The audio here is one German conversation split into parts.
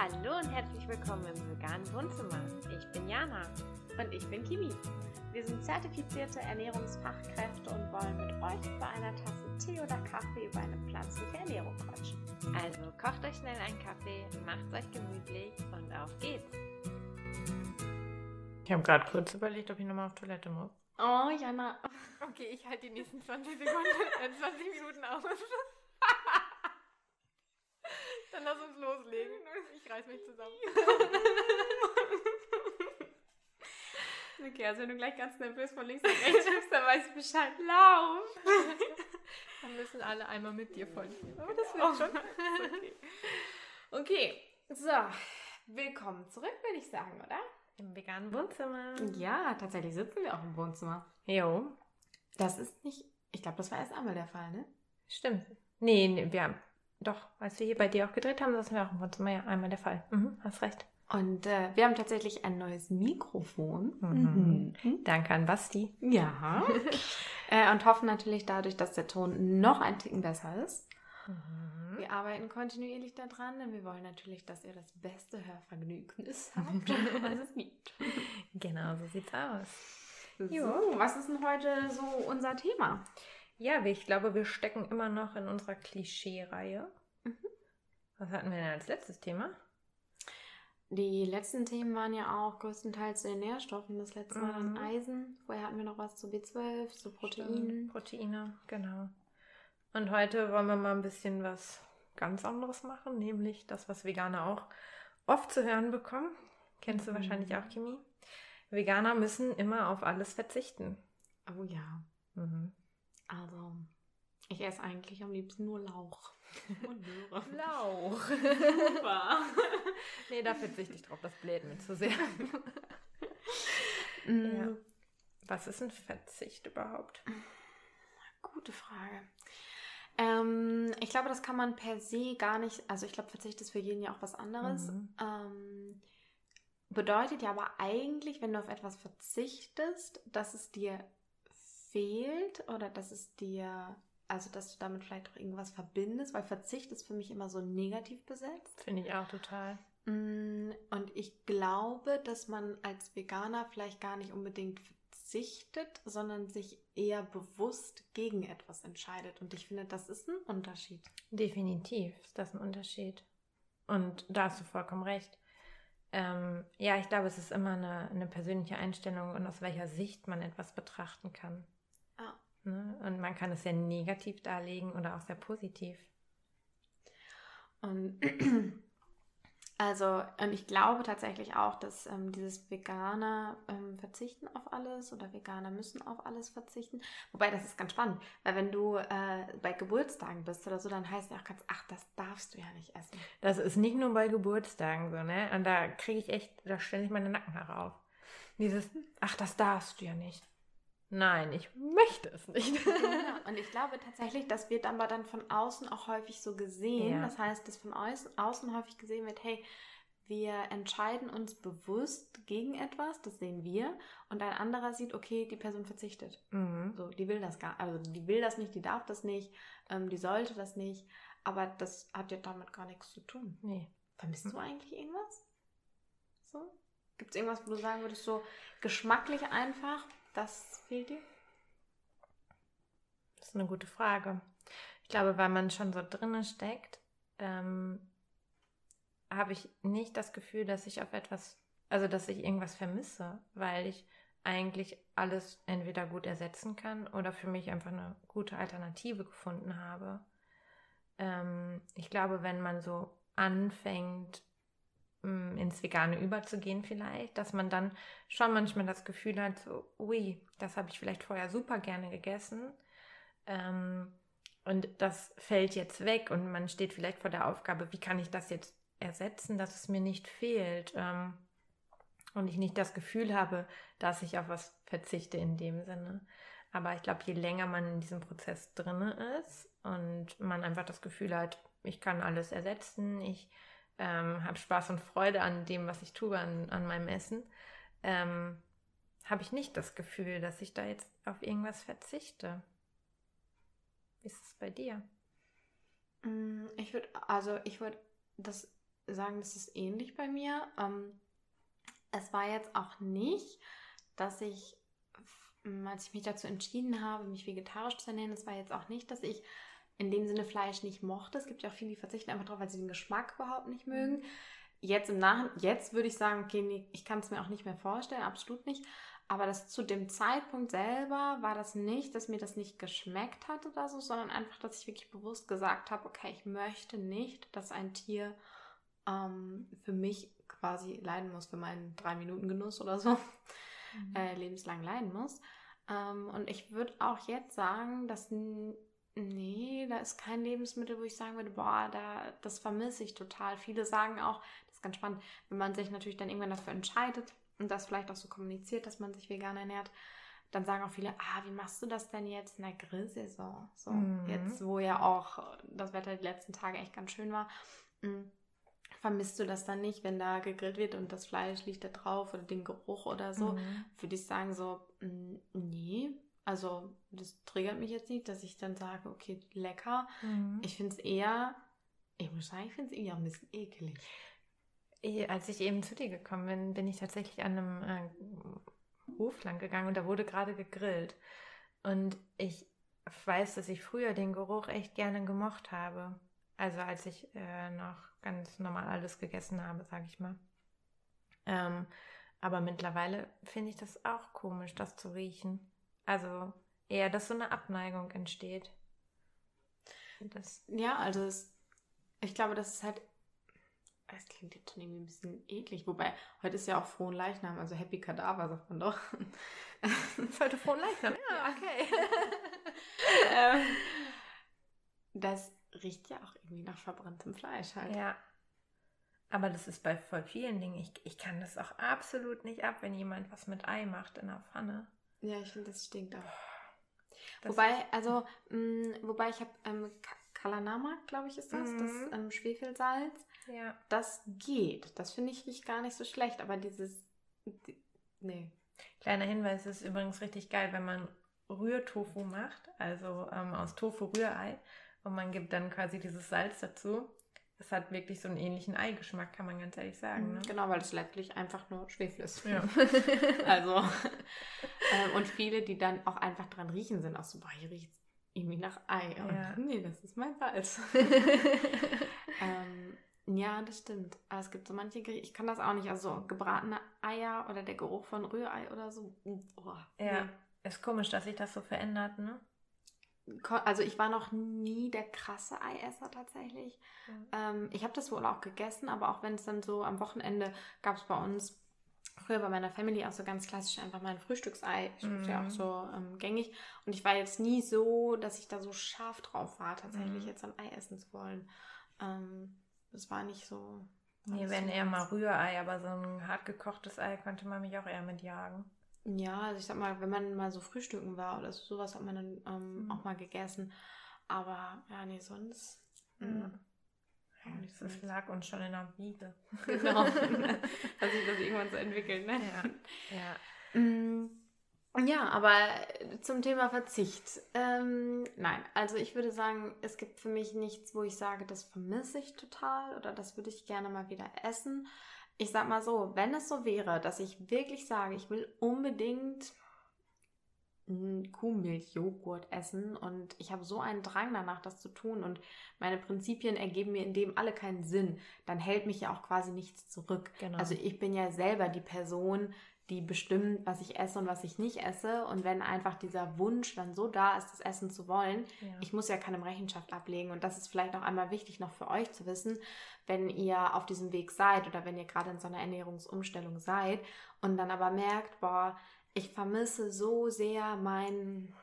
Hallo und herzlich willkommen im veganen Wohnzimmer. Ich bin Jana. Und ich bin Kimi. Wir sind zertifizierte Ernährungsfachkräfte und wollen mit euch bei einer Tasse Tee oder Kaffee über eine pflanzliche Ernährung quatschen. Also kocht euch schnell einen Kaffee, macht euch gemütlich und auf geht's. Ich habe gerade kurz überlegt, ob ich nochmal auf Toilette muss. Oh, Jana. Okay, ich halte die nächsten 20 Sekunden, äh, 20 Minuten aus. Dann lass uns loslegen. Ich reiß mich zusammen. okay, also wenn du gleich ganz nervös von links nach rechts schiebst, dann weiß ich Bescheid. Lauf! Dann müssen alle einmal mit dir folgen. Oh, das wird schon. Okay. okay, so. Willkommen zurück, würde ich sagen, oder? Im veganen Wohnzimmer. Ja, tatsächlich sitzen wir auch im Wohnzimmer. Jo. Das ist nicht, ich glaube, das war erst einmal der Fall, ne? Stimmt. Nee, nee, wir haben, doch, als wir hier bei dir auch gedreht haben, saßen wir auch im Wohnzimmer. Ja, einmal der Fall. Mhm, hast recht. Und äh, wir haben tatsächlich ein neues Mikrofon. Mhm. Danke an Basti. Ja. äh, und hoffen natürlich dadurch, dass der Ton noch ein Ticken besser ist. Mhm. Wir arbeiten kontinuierlich daran, denn wir wollen natürlich, dass ihr das beste Hörvergnügnis habt, was es gibt. Genau, so sieht's aus. So, was ist denn heute so unser Thema? Ja, ich glaube, wir stecken immer noch in unserer Klischee-Reihe. Mhm. Was hatten wir denn als letztes Thema? Die letzten Themen waren ja auch größtenteils zu den Nährstoffen. Das letzte dann Mhm. Eisen. Vorher hatten wir noch was zu B12, zu Proteinen. Stimmt, Proteine, genau. Und heute wollen wir mal ein bisschen was ganz anderes machen, nämlich das, was Veganer auch oft zu hören bekommen. Kennst du Mhm. wahrscheinlich auch, Kimi? Veganer müssen immer auf alles verzichten. Oh ja. Mhm. Also, ich esse eigentlich am liebsten nur Lauch. Und Möhre. Lauch. Super. nee, da verzichte ich drauf, das bläht mir zu sehr. Mm, Ja. Was ist ein Verzicht überhaupt? Gute Frage. Ähm, ich glaube, das kann man per se gar nicht, also ich glaube, Verzicht ist für jeden ja auch was anderes. Mhm. Ähm, bedeutet ja aber eigentlich, wenn du auf etwas verzichtest, dass es dir fehlt oder dass es dir, also dass du damit vielleicht auch irgendwas verbindest, weil Verzicht ist für mich immer so negativ besetzt. Finde ich auch total. Mm, Und ich glaube, dass man als Veganer vielleicht gar nicht unbedingt verzichtet, sondern sich eher bewusst gegen etwas entscheidet. Und ich finde, das ist ein Unterschied. Definitiv ist das ein Unterschied. Und da hast du vollkommen recht. Ähm, ja, ich glaube, es ist immer eine, eine persönliche Einstellung und aus welcher Sicht man etwas betrachten kann. Ne? Und man kann es sehr negativ darlegen oder auch sehr positiv. Und also, und ich glaube tatsächlich auch, dass ähm, dieses Veganer ähm, verzichten auf alles oder Veganer müssen auf alles verzichten. Wobei, das ist ganz spannend, weil wenn du äh, bei Geburtstagen bist oder so, dann heißt ja auch ganz, ach, das darfst du ja nicht essen. Das ist nicht nur bei Geburtstagen so, ne? Und da kriege ich echt, da stelle ich meine Nackenhaare auf. Dieses, ach, das darfst du ja nicht. Nein, ich möchte es nicht. Ja, und ich glaube tatsächlich, das wird aber dann von außen auch häufig so gesehen. Ja. Das heißt, dass von außen, häufig gesehen wird, hey, wir entscheiden uns bewusst gegen etwas, das sehen wir, und ein anderer sieht, okay, die Person verzichtet. mhm. So, die will das gar, also die will das nicht, die darf das nicht, ähm, die sollte das nicht, aber das hat ja damit gar nichts zu tun. Nee. Vermisst du eigentlich irgendwas? So? Gibt es irgendwas, wo du sagen würdest, so geschmacklich einfach, das fehlt dir? Das ist eine gute Frage. Ich glaube, weil man schon so drinne steckt, ähm, habe ich nicht das Gefühl, dass ich auf etwas, also dass ich irgendwas vermisse, weil ich eigentlich alles entweder gut ersetzen kann oder für mich einfach eine gute Alternative gefunden habe. Ähm, ich glaube, wenn man so anfängt, ins Vegane überzugehen vielleicht, dass man dann schon manchmal das Gefühl hat, so, ui, das habe ich vielleicht vorher super gerne gegessen. Ähm, und das fällt jetzt weg und man steht vielleicht vor der Aufgabe, wie kann ich das jetzt ersetzen, dass es mir nicht fehlt ähm, und ich nicht das Gefühl habe, dass ich auf was verzichte in dem Sinne. Aber ich glaube, je länger man in diesem Prozess drinne ist und man einfach das Gefühl hat, ich kann alles ersetzen, ich ähm, habe Spaß und Freude an dem, was ich tue, an, an meinem Essen, ähm, habe ich nicht das Gefühl, dass ich da jetzt auf irgendwas verzichte. Wie ist es bei dir? Mm, Ich würde, also ich würde das sagen, das ist ähnlich bei mir. Ähm, es war jetzt auch nicht, dass ich, als ich mich dazu entschieden habe, mich vegetarisch zu ernähren, es war jetzt auch nicht, dass ich in dem Sinne Fleisch nicht mochte. Es gibt ja auch viele, die verzichten einfach drauf, weil sie den Geschmack überhaupt nicht mögen. Mhm. Jetzt im Nachhinein, jetzt würde ich sagen, okay, nee, ich kann es mir auch nicht mehr vorstellen, absolut nicht. Aber das zu dem Zeitpunkt selber war das nicht, dass mir das nicht geschmeckt hat oder so, sondern einfach, dass ich wirklich bewusst gesagt habe, okay, ich möchte nicht, dass ein Tier ähm, für mich quasi leiden muss, für meinen drei Minuten Genuss oder so, mhm. äh, lebenslang leiden muss. Ähm, und ich würde auch jetzt sagen, dass nee, da ist kein Lebensmittel, wo ich sagen würde, boah, da, das vermisse ich total. Viele sagen auch, das ist ganz spannend, wenn man sich natürlich dann irgendwann dafür entscheidet und das vielleicht auch so kommuniziert, dass man sich vegan ernährt, dann sagen auch viele, ah, wie machst du das denn jetzt in der Grillsaison? So, mhm. jetzt, wo ja auch das Wetter die letzten Tage echt ganz schön war. Mhm vermisst du das dann nicht, wenn da gegrillt wird und das Fleisch liegt da drauf oder den Geruch oder so? Mhm. Würde ich sagen, so, mm, nee. Also, das triggert mich jetzt nicht, dass ich dann sage, okay, lecker. Mhm. Ich finde es eher, ich muss sagen, ich finde es eher ein bisschen eklig. Als ich eben zu dir gekommen bin, bin ich tatsächlich an einem äh, Hof lang gegangen und da wurde gerade gegrillt. Und ich weiß, dass ich früher den Geruch echt gerne gemocht habe. Also als ich äh, noch ganz normal alles gegessen habe, sage ich mal. Ähm, aber mittlerweile finde ich das auch komisch, das zu riechen. Also eher, dass so eine Abneigung entsteht. Das ja, also es, ich glaube, das ist halt. Es klingt jetzt schon irgendwie ein bisschen eklig, wobei heute ist ja auch Frohen Leichnam, also Happy Kadaver, sagt man doch. ist heute Frohen Leichnam? Ja, okay. ähm, das riecht ja auch irgendwie nach verbranntem Fleisch halt. Ja. Aber das ist bei voll vielen Dingen. Ich, ich kann das auch absolut nicht ab, wenn jemand was mit Ei macht in der Pfanne. Ja, ich finde, das stinkt auch. Das wobei, also, mh, mm, wobei ich habe ähm, Kalanama, glaube ich, ist das, mhm. das ähm, Schwefelsalz. Ja. Das geht. Das finde ich riecht gar nicht so schlecht, aber dieses. Die, nee. Kleiner Hinweis ist übrigens richtig geil, wenn man Rührtofu macht, also ähm, aus Tofu Rührei und man gibt dann quasi dieses Salz dazu. Es hat wirklich so einen ähnlichen Eigeschmack, kann man ganz ehrlich sagen. Ne? Genau, weil es letztlich einfach nur Schwefel ist. Ja. also, äh, und viele, die dann auch einfach dran riechen, sind auch so, boah, hier riecht es irgendwie nach Ei. Ja. nee, das ist mein Salz. ähm, ja, das stimmt. Aber es gibt so manche Gerichte, ich kann das auch nicht. Also gebratene Eier oder der Geruch von Rührei oder so. Oh, ja, nee. ist komisch, dass sich das so verändert, ne? Also ich war noch nie der krasse Eiesser tatsächlich. Mhm. Ähm, ich habe das wohl auch gegessen, aber auch wenn es dann so am Wochenende gab es bei uns früher bei meiner Family auch so ganz klassisch einfach mal ein Frühstücksei. Ich mhm. ja auch so ähm, gängig. Und ich war jetzt nie so, dass ich da so scharf drauf war, tatsächlich mhm. jetzt ein Ei essen zu wollen. Ähm, das war nicht so. Nee, wenn so eher mal Rührei, aber so ein hart gekochtes Ei könnte man mich auch eher mitjagen. Ja, also ich sag mal, wenn man mal so frühstücken war oder so, sowas hat man dann ähm, mhm. auch mal gegessen. Aber ja, nee, sonst. Mhm. Ja, das lag uns schon in der Wiege. Genau. Dass sich das irgendwann so entwickelt, ne? Ja. Ja. Mm, ja, aber zum Thema Verzicht. Ähm, nein, also ich würde sagen, es gibt für mich nichts, wo ich sage, das vermisse ich total oder das würde ich gerne mal wieder essen ich sag mal so, wenn es so wäre, dass ich wirklich sage, ich will unbedingt Kuhmilchjoghurt essen und ich habe so einen Drang danach, das zu tun und meine Prinzipien ergeben mir in dem alle keinen Sinn, dann hält mich ja auch quasi nichts zurück. Genau. Also ich bin ja selber die Person, die bestimmt, was ich esse und was ich nicht esse. Und wenn einfach dieser Wunsch dann so da ist, das Essen zu wollen, ja. ich muss ja keinem Rechenschaft ablegen. Und das ist vielleicht auch einmal wichtig noch für euch zu wissen, wenn ihr auf diesem Weg seid oder wenn ihr gerade in so einer Ernährungsumstellung seid und dann aber merkt, boah, ich vermisse so sehr meinen,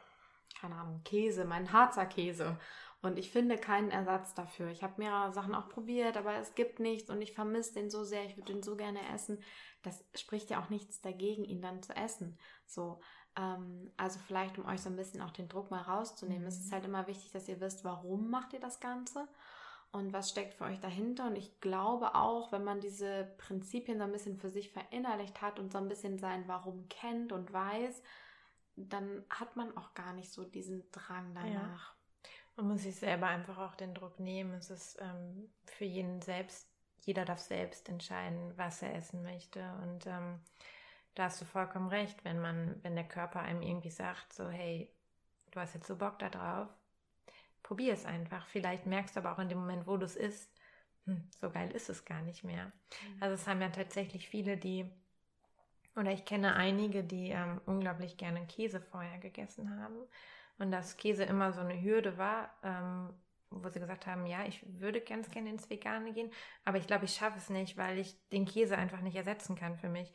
keine Ahnung, Käse, meinen Harzer Käse. Und ich finde keinen Ersatz dafür. Ich habe mehrere Sachen auch probiert, aber es gibt nichts und ich vermisse den so sehr, ich würde den so gerne essen das spricht ja auch nichts dagegen, ihn dann zu essen. So, ähm, also vielleicht, um euch so ein bisschen auch den Druck mal rauszunehmen, mhm. es ist halt immer wichtig, dass ihr wisst, warum macht ihr das Ganze und was steckt für euch dahinter. Und ich glaube auch, wenn man diese Prinzipien so ein bisschen für sich verinnerlicht hat und so ein bisschen sein Warum kennt und weiß, dann hat man auch gar nicht so diesen Drang danach. Ja. Man muss sich selber einfach auch den Druck nehmen. Es ist ähm, für jeden selbst jeder darf selbst entscheiden, was er essen möchte. Und ähm, da hast du vollkommen recht, wenn man, wenn der Körper einem irgendwie sagt, so, hey, du hast jetzt so Bock da drauf, probier es einfach. Vielleicht merkst du aber auch in dem Moment, wo du es isst, hm, so geil ist es gar nicht mehr. Mhm. Also es haben ja tatsächlich viele, die, oder ich kenne einige, die ähm, unglaublich gerne Käse vorher gegessen haben und dass Käse immer so eine Hürde war, ähm, wo sie gesagt haben, ja, ich würde ganz gerne ins Vegane gehen, aber ich glaube, ich schaffe es nicht, weil ich den Käse einfach nicht ersetzen kann für mich.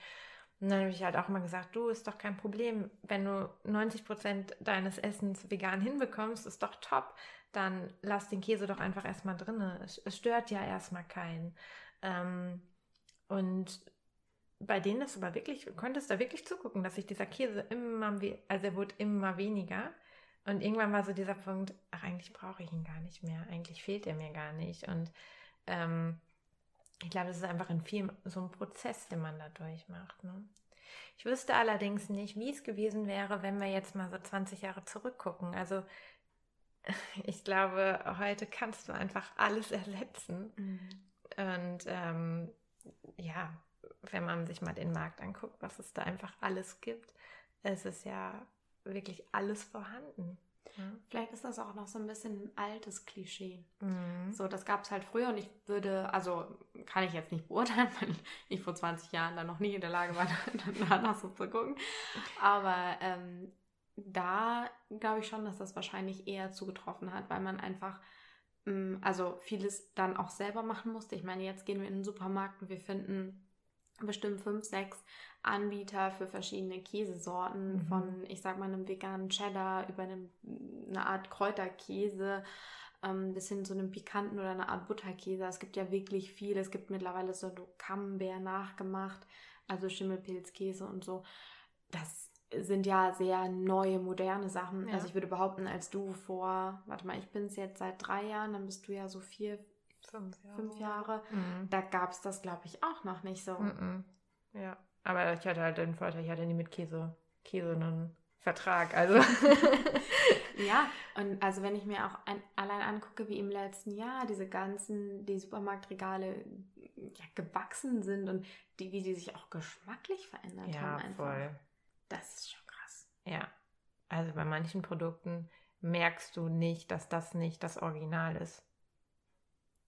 Und dann habe ich halt auch immer gesagt, du, ist doch kein Problem, wenn du 90 Prozent deines Essens vegan hinbekommst, ist doch top, dann lass den Käse doch einfach erstmal drin. Es, es stört ja erstmal keinen. Ähm, und bei denen ist aber wirklich, konntest da wirklich zugucken, dass sich dieser Käse immer, also er wurde immer weniger. Und irgendwann war so dieser Punkt, ach, eigentlich brauche ich ihn gar nicht mehr. Eigentlich fehlt er mir gar nicht. Und ähm, ich glaube, das ist einfach in vielen so ein Prozess, den man da durchmacht. Ne? Ich wüsste allerdings nicht, wie es gewesen wäre, wenn wir jetzt mal so 20 Jahre zurückgucken. Also ich glaube, heute kannst du einfach alles ersetzen. Mhm. Und ähm, ja, wenn man sich mal den Markt anguckt, was es da einfach alles gibt, es ist ja wirklich alles vorhanden. Ja. Vielleicht ist das auch noch so ein bisschen ein altes Klischee. Mhm. So, das gab es halt früher und ich würde, also kann ich jetzt nicht beurteilen, weil ich vor 20 Jahren dann noch nie in der Lage war, danach so zu gucken. Aber ähm, da glaube ich schon, dass das wahrscheinlich eher zugetroffen hat, weil man einfach, ähm, also vieles dann auch selber machen musste. Ich meine, jetzt gehen wir in den Supermarkt und wir finden bestimmt fünf, sechs Anbieter für verschiedene Käsesorten, mhm. von, ich sag mal, einem veganen Cheddar über einem, eine Art Kräuterkäse ähm, bis hin zu einem pikanten oder einer Art Butterkäse. Es gibt ja wirklich viel. Es gibt mittlerweile so Camembert nachgemacht, also Schimmelpilzkäse und so. Das sind ja sehr neue, moderne Sachen. Ja. Also ich würde behaupten, als du vor, warte mal, ich bin es jetzt seit drei Jahren, dann bist du ja so vier, fünf Jahre, fünf Jahre. Mhm. da gab es das, glaube ich, auch noch nicht so. Mhm. Ja. Aber ich hatte halt den Vorteil, ich hatte nie mit Käse, Käse einen Vertrag. Also. ja, und also wenn ich mir auch ein, allein angucke, wie im letzten Jahr diese ganzen, die Supermarktregale ja, gewachsen sind und die, wie die sich auch geschmacklich verändert ja, haben. Einfach. voll. Das ist schon krass. Ja. Also bei manchen Produkten merkst du nicht, dass das nicht das Original ist.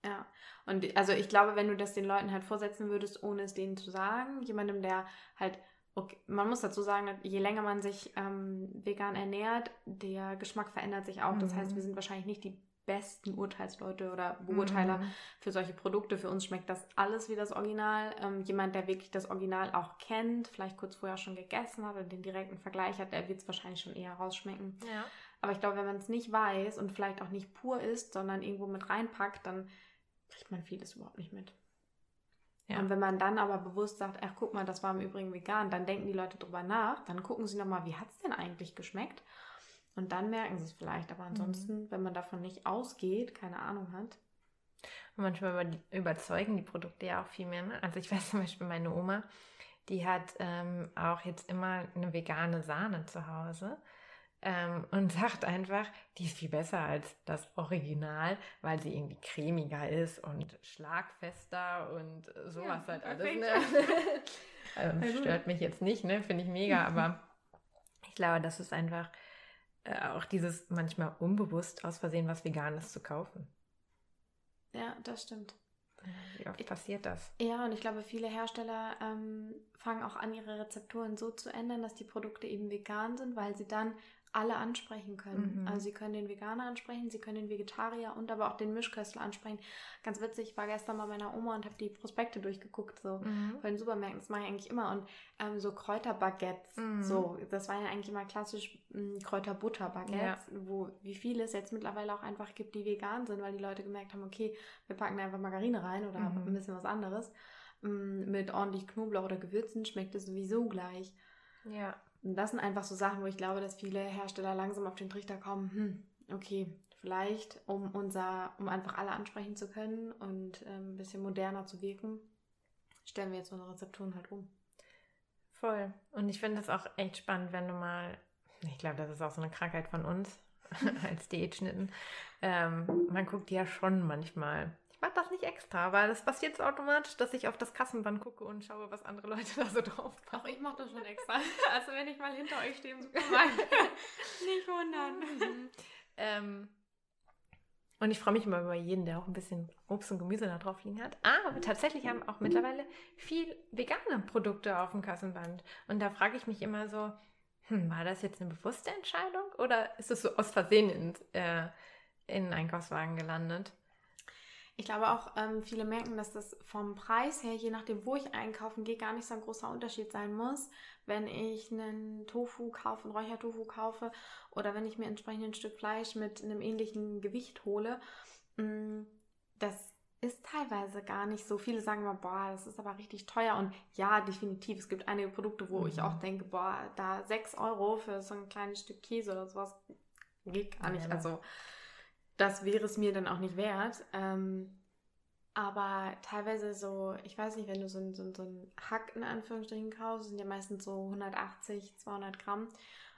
Ja, und also ich glaube, wenn du das den Leuten halt vorsetzen würdest, ohne es denen zu sagen, jemandem, der halt, okay, man muss dazu sagen, je länger man sich ähm, vegan ernährt, der Geschmack verändert sich auch. Das heißt, wir mhm. sind wahrscheinlich nicht die besten Urteilsleute oder Beurteiler mhm. für solche Produkte. Für uns schmeckt das alles wie das Original. Ähm, jemand, der wirklich das Original auch kennt, vielleicht kurz vorher schon gegessen hat und den direkten Vergleich hat, der wird es wahrscheinlich schon eher rausschmecken. Ja. Aber ich glaube, wenn man es nicht weiß und vielleicht auch nicht pur ist, sondern irgendwo mit reinpackt, dann kriegt man vieles überhaupt nicht mit. Ja. Und wenn man dann aber bewusst sagt, ach guck mal, das war im Übrigen vegan, dann denken die Leute drüber nach, dann gucken sie nochmal, wie hat es denn eigentlich geschmeckt? Und dann merken sie es vielleicht. Aber ansonsten, mhm. wenn man davon nicht ausgeht, keine Ahnung hat. Und manchmal überzeugen die Produkte ja auch viel mehr. Ne? Also ich weiß zum Beispiel, meine Oma, die hat ähm, auch jetzt immer eine vegane Sahne zu Hause ähm, und sagt einfach, die ist viel besser als das Original, weil sie irgendwie cremiger ist und schlagfester und sowas ja, halt alles. Ne? ähm, stört mich jetzt nicht, ne? Finde ich mega, aber ich glaube, das ist einfach äh, auch dieses manchmal unbewusst aus Versehen was Veganes zu kaufen. Ja, das stimmt. Wie oft passiert das? Ja, und ich glaube, viele Hersteller ähm, fangen auch an, ihre Rezepturen so zu ändern, dass die Produkte eben vegan sind, weil sie dann alle ansprechen können. Mhm. Also sie können den Veganer ansprechen, sie können den Vegetarier und aber auch den Mischköstler ansprechen. Ganz witzig, ich war gestern bei meiner Oma und habe die Prospekte durchgeguckt, so mhm. bei den Supermärkten, das mache ich eigentlich immer. Und ähm, so Kräuterbaguettes, mhm. so, das waren ja eigentlich immer klassisch hm, Kräuterbutterbaguettes, ja. wo wie viele es jetzt mittlerweile auch einfach gibt, die vegan sind, weil die Leute gemerkt haben, okay, wir packen einfach Margarine rein oder mhm. ein bisschen was anderes. Hm, mit ordentlich Knoblauch oder Gewürzen schmeckt es sowieso gleich. Ja. Und das sind einfach so Sachen, wo ich glaube, dass viele Hersteller langsam auf den Trichter kommen, hm, okay, vielleicht, um unser, um einfach alle ansprechen zu können und ähm, ein bisschen moderner zu wirken, stellen wir jetzt unsere Rezepturen halt um. Voll. Und ich finde das auch echt spannend, wenn du mal, ich glaube, das ist auch so eine Krankheit von uns als Diätschnitten, ähm, man guckt ja schon manchmal ich mache das nicht extra, weil es passiert jetzt automatisch, dass ich auf das Kassenband gucke und schaue, was andere Leute da so drauf machen. Auch ich mache das schon extra. Also wenn ich mal hinter euch stehe im Supermarkt, nicht wundern. Mhm. ähm, und ich freue mich immer über jeden, der auch ein bisschen Obst und Gemüse da drauf liegen hat. Aber tatsächlich haben auch mittlerweile viel vegane Produkte auf dem Kassenband. Und da frage ich mich immer so, hm, war das jetzt eine bewusste Entscheidung oder ist es so aus Versehen in, äh, in den Einkaufswagen gelandet? Ich glaube auch, ähm, viele merken, dass das vom Preis her, je nachdem, wo ich einkaufen gehe, gar nicht so ein großer Unterschied sein muss, wenn ich einen Tofu kaufe, einen Räuchertofu kaufe oder wenn ich mir entsprechend ein Stück Fleisch mit einem ähnlichen Gewicht hole. Mm, das ist teilweise gar nicht so. Viele sagen mal, boah, das ist aber richtig teuer. Und ja, definitiv. Es gibt einige Produkte, wo mhm. ich auch denke, boah, da 6 Euro für so ein kleines Stück Käse oder sowas geht gar nicht. Also das wäre es mir dann auch nicht wert. Ähm, aber teilweise so, ich weiß nicht, wenn du so ein, so, so ein Hack in Anführungsstrichen kaufst, sind ja meistens so 180, 200 Gramm.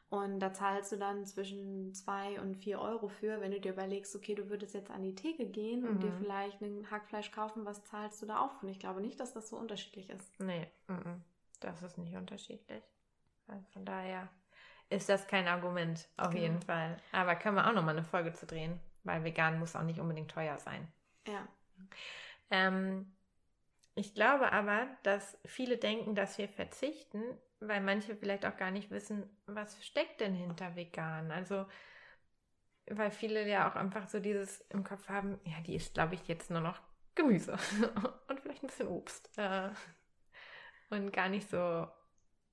Und da zahlst du dann zwischen 2 und 4 Euro für, wenn du dir überlegst, okay, du würdest jetzt an die Theke gehen mhm. und dir mhm. vielleicht ein Hackfleisch kaufen, was zahlst du da auch? Und ich glaube nicht, dass das so unterschiedlich ist. Nee, das ist nicht unterschiedlich. Also von daher ist das kein Argument, auf genau. jeden Fall. Aber können wir auch nochmal eine Folge zu drehen. Weil vegan muss auch nicht unbedingt teuer sein. Ja. Ähm, ich glaube aber, dass viele denken, dass wir verzichten, weil manche vielleicht auch gar nicht wissen, was steckt denn hinter vegan. Also, weil viele ja auch einfach so dieses im Kopf haben, ja, die ist, glaube ich, jetzt nur noch Gemüse und vielleicht ein bisschen Obst. Äh, und gar nicht so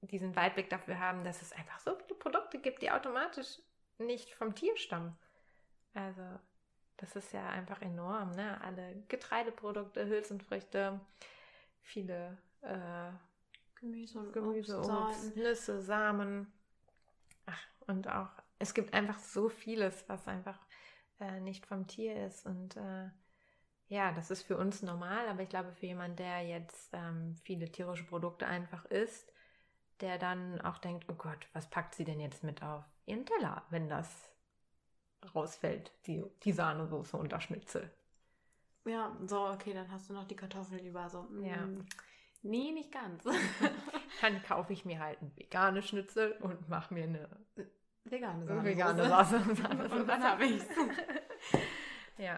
diesen Weitblick dafür haben, dass es einfach so viele Produkte gibt, die automatisch nicht vom Tier stammen. Also, das ist ja einfach enorm, ne? Alle Getreideprodukte, Hülsenfrüchte, viele äh, Gemüse und Gemüse, Obst, Nüsse, Samen. Ach, und auch, es gibt einfach so vieles, was einfach äh, nicht vom Tier ist. Und äh, ja, das ist für uns normal, aber ich glaube, für jemanden, der jetzt ähm, viele tierische Produkte einfach isst, der dann auch denkt, oh Gott, was packt sie denn jetzt mit auf ihren Teller, wenn das rausfällt, die, die Sahnesoße und das Schnitzel. Ja, so, okay, dann hast du noch die Kartoffeln über. So, mm, ja. Nee, nicht ganz. dann kaufe ich mir halt ein veganes Schnitzel und mache mir eine vegane Sahnesoße. Vegane Sahnesoße. und dann habe ich Ja.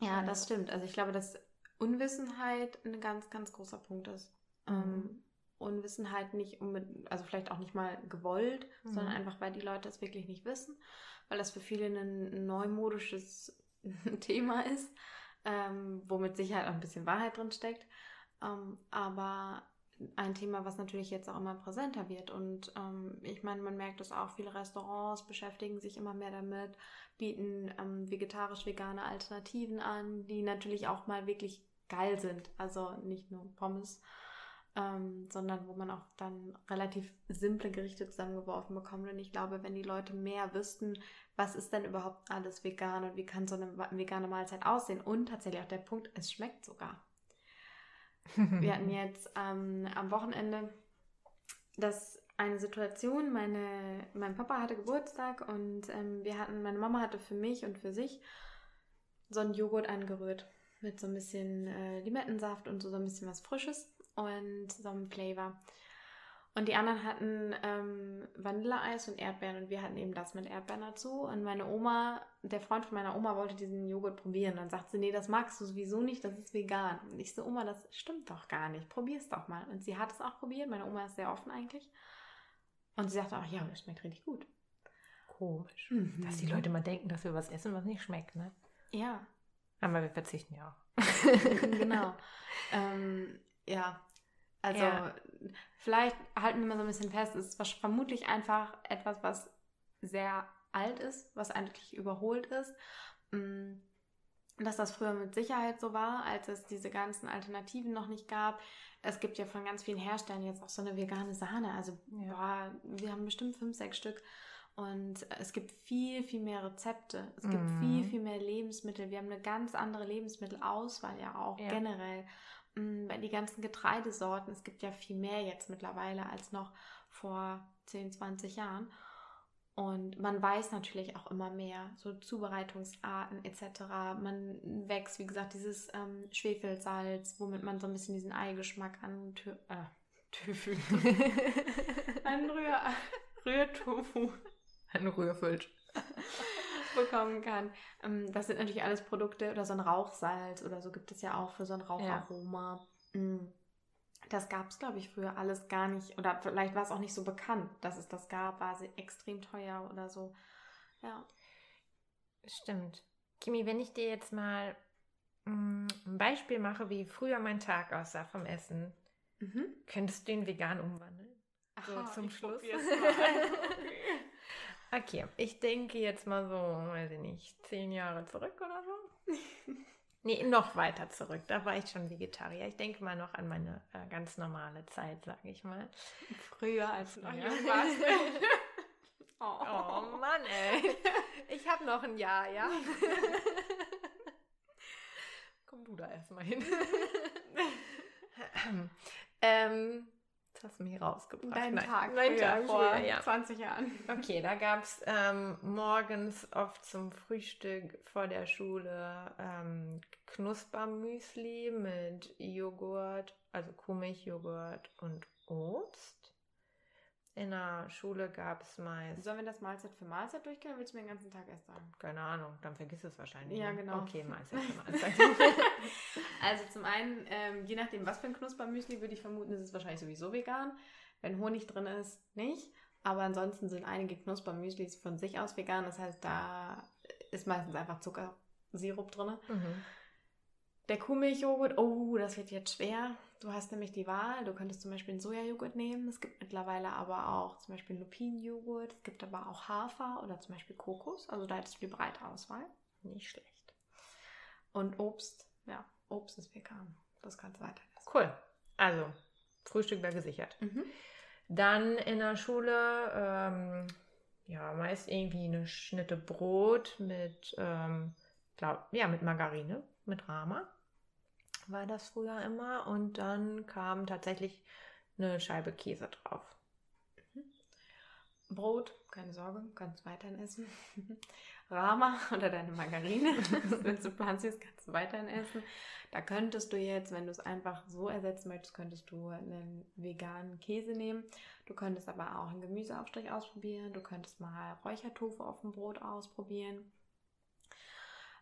Ja, das stimmt. Also ich glaube, dass Unwissenheit ein ganz, ganz großer Punkt ist. Mhm. Ähm, Unwissenheit nicht unbedingt, also vielleicht auch nicht mal gewollt, mhm. sondern einfach, weil die Leute es wirklich nicht wissen weil das für viele ein neumodisches Thema ist, ähm, wo mit Sicherheit auch ein bisschen Wahrheit drin steckt. Ähm, aber ein Thema, was natürlich jetzt auch immer präsenter wird. Und ähm, ich meine, man merkt es auch, viele Restaurants beschäftigen sich immer mehr damit, bieten ähm, vegetarisch-vegane Alternativen an, die natürlich auch mal wirklich geil sind. Also nicht nur Pommes ähm, sondern wo man auch dann relativ simple Gerichte zusammengeworfen bekommt. Und ich glaube, wenn die Leute mehr wüssten, was ist denn überhaupt alles vegan und wie kann so eine vegane Mahlzeit aussehen und tatsächlich auch der Punkt, es schmeckt sogar. Wir hatten jetzt ähm, am Wochenende das eine Situation, meine, mein Papa hatte Geburtstag und ähm, wir hatten, meine Mama hatte für mich und für sich so einen Joghurt angerührt mit so ein bisschen äh, Limettensaft und so, so ein bisschen was Frisches und so einem Flavor. Und die anderen hatten ähm, Vanilleeis und Erdbeeren und wir hatten eben das mit Erdbeeren dazu. Und meine Oma, der Freund von meiner Oma wollte diesen Joghurt probieren. Dann sagt sie, nee, das magst du sowieso nicht, das ist vegan. Und ich so, Oma, das stimmt doch gar nicht. Probier's doch mal. Und sie hat es auch probiert. Meine Oma ist sehr offen eigentlich. Und sie sagte auch, ja, das schmeckt richtig gut. Komisch. Mhm. Dass die Leute mal denken, dass wir was essen, was nicht schmeckt, ne? Ja. Aber wir verzichten ja auch. genau. ähm, ja, also ja. vielleicht halten wir mal so ein bisschen fest, es ist vermutlich einfach etwas, was sehr alt ist, was eigentlich überholt ist. Mm, dass das früher mit Sicherheit so war, als es diese ganzen Alternativen noch nicht gab. Es gibt ja von ganz vielen Herstellern jetzt auch so eine vegane Sahne. Also ja. boah, wir haben bestimmt fünf, sechs Stück. Und es gibt viel, viel mehr Rezepte. Es gibt mm. viel, viel mehr Lebensmittel. Wir haben eine ganz andere Lebensmittelauswahl ja auch ja. generell. Mm, weil die ganzen Getreidesorten, es gibt ja viel mehr jetzt mittlerweile als noch vor 10, 20 Jahren. Und man weiß natürlich auch immer mehr, so Zubereitungsarten etc. Man wächst, wie gesagt, dieses ähm, Schwefelsalz, womit man so ein bisschen diesen Eigeschmack an äh, Töfü. an Rühr Rührtofu. Ein Rührfisch. bekommen kann. Ähm, das sind natürlich alles Produkte oder so ein Rauchsalz oder so gibt es ja auch für so ein Raucharoma. Ja. Mm. Das gab es, glaube ich, früher alles gar nicht. Oder vielleicht war es auch nicht so bekannt, dass es das gab. War sie extrem teuer oder so. Ja. Stimmt. Kimi, wenn ich dir jetzt mal mm, ein Beispiel mache, wie früher mein Tag aussah vom Essen, mhm. könntest du ihn vegan umwandeln? So Aha, zum Schluss. okay, ich denke jetzt mal so, weiß ich nicht, zehn Jahre zurück oder so. Nee, noch weiter zurück. Da war ich schon Vegetarier. Ich denke mal noch an meine äh, ganz normale Zeit, sage ich mal. Früher als noch jung warst. oh. oh Mann, ey. Ich habe noch ein Jahr, ja? Komm du da erstmal hin. ähm, Du mich rausgebracht. Dein Nein. Tag, mein Tag vor ja. 20 Jahren. Okay, da gab es ähm, morgens oft zum Frühstück vor der Schule ähm, Knuspermüsli mit Joghurt, also Kuhmilch, Joghurt und Obst. In der Schule gab es meist. Sollen wir das Mahlzeit für Mahlzeit durchgehen oder willst du mir den ganzen Tag erst sagen? Keine Ahnung, dann vergiss es wahrscheinlich. Ja, genau. Okay, Mahlzeit für Mahlzeit. also zum einen, ähm, je nachdem, was für ein Knuspermüsli, würde ich vermuten, ist es wahrscheinlich sowieso vegan. Wenn Honig drin ist, nicht. Aber ansonsten sind einige Knuspermüslis von sich aus vegan. Das heißt, da ist meistens einfach Zuckersirup drin. Mhm. Der Kuhmilchjoghurt, oh, das wird jetzt schwer. Du hast nämlich die Wahl. Du könntest zum Beispiel einen Sojajoghurt nehmen. Es gibt mittlerweile aber auch zum Beispiel Lupinenjoghurt. Es gibt aber auch Hafer oder zum Beispiel Kokos. Also da hättest du die breite Auswahl. Nicht schlecht. Und Obst, ja, Obst ist vegan. Das kannst du weiter essen. Cool. Also, Frühstück wäre gesichert. Mhm. Dann in der Schule, ähm, ja, meist irgendwie eine Schnitte Brot mit, ähm, glaub, ja, mit Margarine, mit Rama war das früher immer. Und dann kam tatsächlich eine Scheibe Käse drauf. Mhm. Brot, keine Sorge, kannst weiterhin essen. Rama oder deine Margarine, wenn du pflanzlich kannst du weiterhin essen. Da könntest du jetzt, wenn du es einfach so ersetzen möchtest, könntest du einen veganen Käse nehmen. Du könntest aber auch einen Gemüseaufstrich ausprobieren. Du könntest mal Räuchertofu auf dem Brot ausprobieren.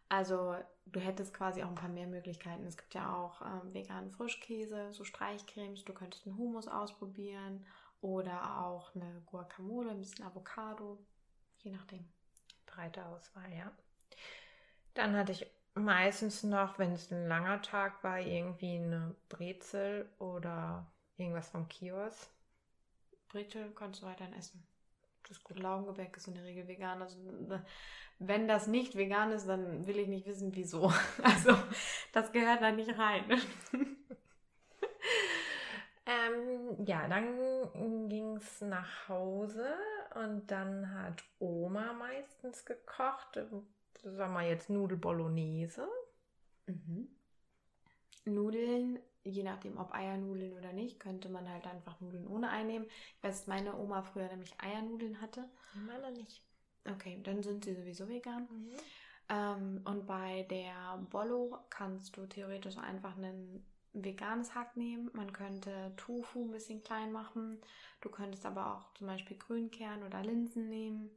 Also du hättest quasi auch ein paar mehr Möglichkeiten. Es gibt ja auch ähm, veganen Frischkäse, so Streichcremes. Du könntest einen Hummus ausprobieren oder auch eine Guacamole, ein bisschen Avocado, je nachdem. Breite Auswahl, ja. Dann hatte ich meistens noch, wenn es ein langer Tag war, irgendwie eine Brezel oder irgendwas vom Kiosk. Brezel kannst du weiterhin essen. Das gut. Laugengebäck ist in der Regel vegan. Also wenn das nicht vegan ist, dann will ich nicht wissen, wieso. Also, das gehört da nicht rein. ähm, ja, dann ging es nach Hause und dann hat Oma meistens gekocht. Sagen wir jetzt Nudel Bolognese. Mhm. Nudeln, je nachdem ob Eiernudeln oder nicht, könnte man halt einfach Nudeln ohne einnehmen. Ich weiß, meine Oma früher nämlich Eiernudeln hatte. Meine nicht. Okay, dann sind sie sowieso vegan. Mhm. Ähm, und bei der Bollo kannst du theoretisch einfach ein veganes Hack nehmen. Man könnte Tofu ein bisschen klein machen. Du könntest aber auch zum Beispiel Grünkern oder Linsen nehmen.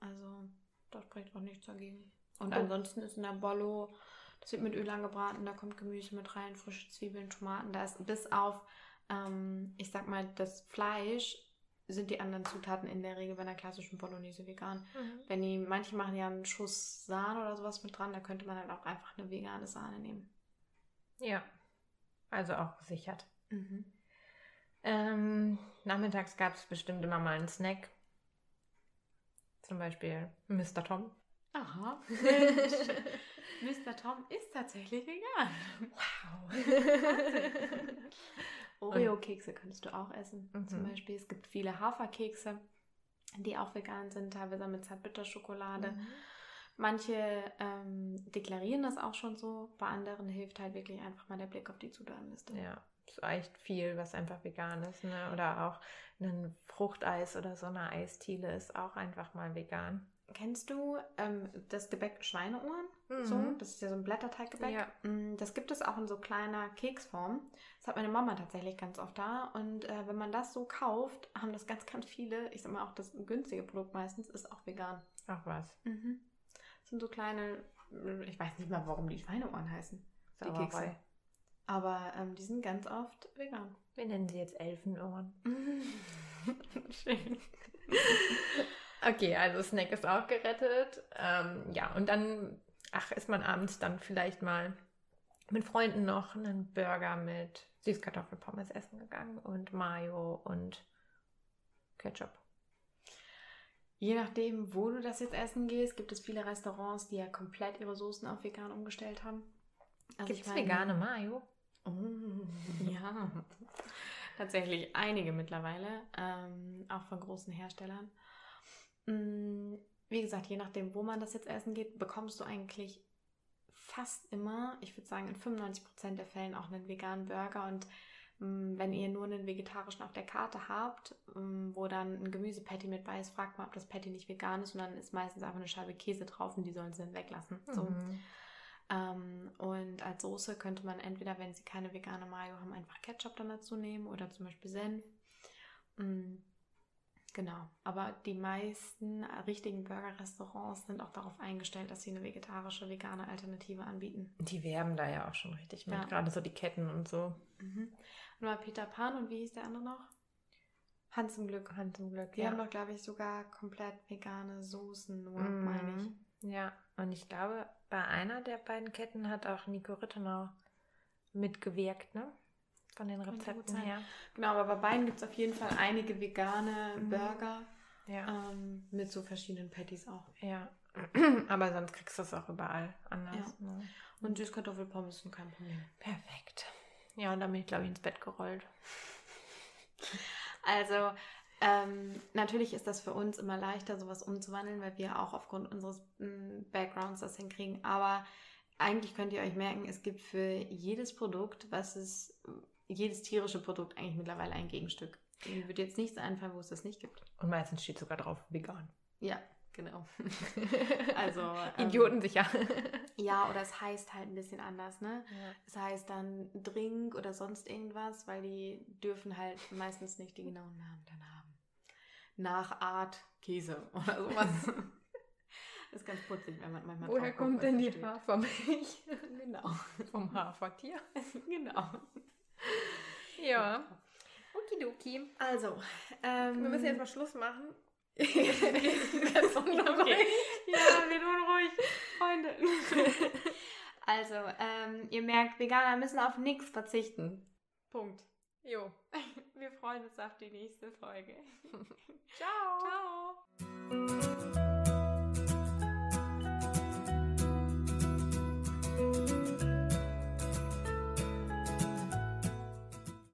Also, da spricht auch nichts dagegen. Und oh. ansonsten ist in der Bollo, das wird mit Öl angebraten, da kommt Gemüse mit rein, frische Zwiebeln, Tomaten. Da ist bis auf, ähm, ich sag mal, das Fleisch sind die anderen Zutaten in der Regel bei einer klassischen Bolognese vegan. Mhm. Wenn die, manche machen ja einen Schuss Sahne oder sowas mit dran, da könnte man halt auch einfach eine vegane Sahne nehmen. Ja, also auch gesichert. Mhm. Ähm, nachmittags gab es bestimmt immer mal einen Snack. Zum Beispiel Mr. Tom. Aha. Mr. Tom ist tatsächlich vegan. Wow. Oreo-Kekse könntest du auch essen, mhm. zum Beispiel. Es gibt viele Haferkekse, die auch vegan sind, teilweise mit Zartbitterschokolade. Mhm. Manche ähm, deklarieren das auch schon so, bei anderen hilft halt wirklich einfach mal der Blick auf die Zutatenliste. Ja, ist echt viel, was einfach vegan ist. Ne? Oder auch ein Fruchteis oder so eine Eistiele ist auch einfach mal vegan. Kennst du ähm, das Gebäck Schweineohren? Mhm. So, das ist ja so ein Blätterteiggebäck. Ja. Mm, Das gibt es auch in so kleiner Keksform. Das hat meine Mama tatsächlich ganz oft da. Und äh, wenn man das so kauft, haben das ganz, ganz viele. Ich sag mal auch das günstige Produkt meistens ist auch vegan. Ach was. Mhm. Das sind so kleine, ich weiß nicht mal, warum die Schweineohren heißen. Die Sauerei. Kekse. Aber ähm, die sind ganz oft vegan. Wir nennen sie jetzt Elfenohren. Schön. Okay, also Snack ist auch gerettet. Ähm, ja, und dann, ach, ist man abends dann vielleicht mal mit Freunden noch einen Burger mit Süßkartoffelpommes essen gegangen und Mayo und Ketchup. Je nachdem, wo du das jetzt essen gehst, gibt es viele Restaurants, die ja komplett ihre Soßen auf vegan umgestellt haben. Also Gibt ich es vegane Mayo? Oh, ja, tatsächlich einige mittlerweile, ähm, auch von großen Herstellern. Wie gesagt, je nachdem, wo man das jetzt essen geht, bekommst du eigentlich fast immer, ich würde sagen in 95% der Fällen auch einen veganen Burger und mm, wenn ihr nur einen vegetarischen auf der Karte habt, mm, wo dann ein Gemüsepatty mit bei ist, fragt mal, ob das Patty nicht vegan ist und dann ist meistens einfach eine Scheibe Käse drauf und die sollen sie dann weglassen. So. Mhm. Ähm, und als Soße könnte man entweder, wenn sie keine vegane Mayo haben, einfach Ketchup dann dazu nehmen oder zum Beispiel Senf. Mm, genau. Aber die meisten richtigen Burger-Restaurants sind auch darauf eingestellt, dass sie eine vegetarische, vegane Alternative anbieten. Die werben da ja auch schon richtig mit, Ja. gerade so die Ketten und so. Mhm. Und mal Peter Pan und wie hieß der andere noch? Hans im Glück. Hand zum Glück. Die haben doch, glaube ich, sogar komplett vegane Soßen nur, Mhm. meine ich. Ja, und ich glaube, bei einer der beiden Ketten hat auch Nico Rittenau mitgewirkt, ne? Von den Rezepten her. Genau, aber bei beiden gibt es auf jeden Fall einige vegane Mhm. Burger. Ja. Ähm, mit so verschiedenen Patties auch. Ja. Aber sonst kriegst du es auch überall anders. Ne? Und Süßkartoffelpommes sind kein Problem. Perfekt. Ja, und dann bin ich, glaube ich, ins Bett gerollt. Also, ähm, natürlich ist das für uns immer leichter, sowas umzuwandeln, weil wir auch aufgrund unseres m, Backgrounds das hinkriegen. Aber eigentlich könnt ihr euch merken, es gibt für jedes Produkt, was es, jedes tierische Produkt eigentlich mittlerweile ein Gegenstück. Mir wird jetzt nichts einfallen, wo es das nicht gibt. Und meistens steht sogar drauf vegan. Ja, genau. Also, ähm, Idioten sicher. Ja, oder es heißt halt ein bisschen anders, ne? ja. Es heißt dann Drink oder sonst irgendwas, weil die dürfen halt meistens nicht die genauen Namen dann haben. Nach Art Käse oder sowas. das ist ganz putzig, wenn man manchmal Woher kommt denn die steht. Hafermilch? Genau. Vom Hafertier. genau. Ja. Okidoki. Also, ähm, Wir müssen jetzt mal Schluss machen. Okay. Ja, wird unruhig, Freunde. also, ähm, ihr merkt, Veganer müssen auf nichts verzichten. Punkt. Jo. Wir freuen uns auf die nächste Folge. Ciao. Ciao.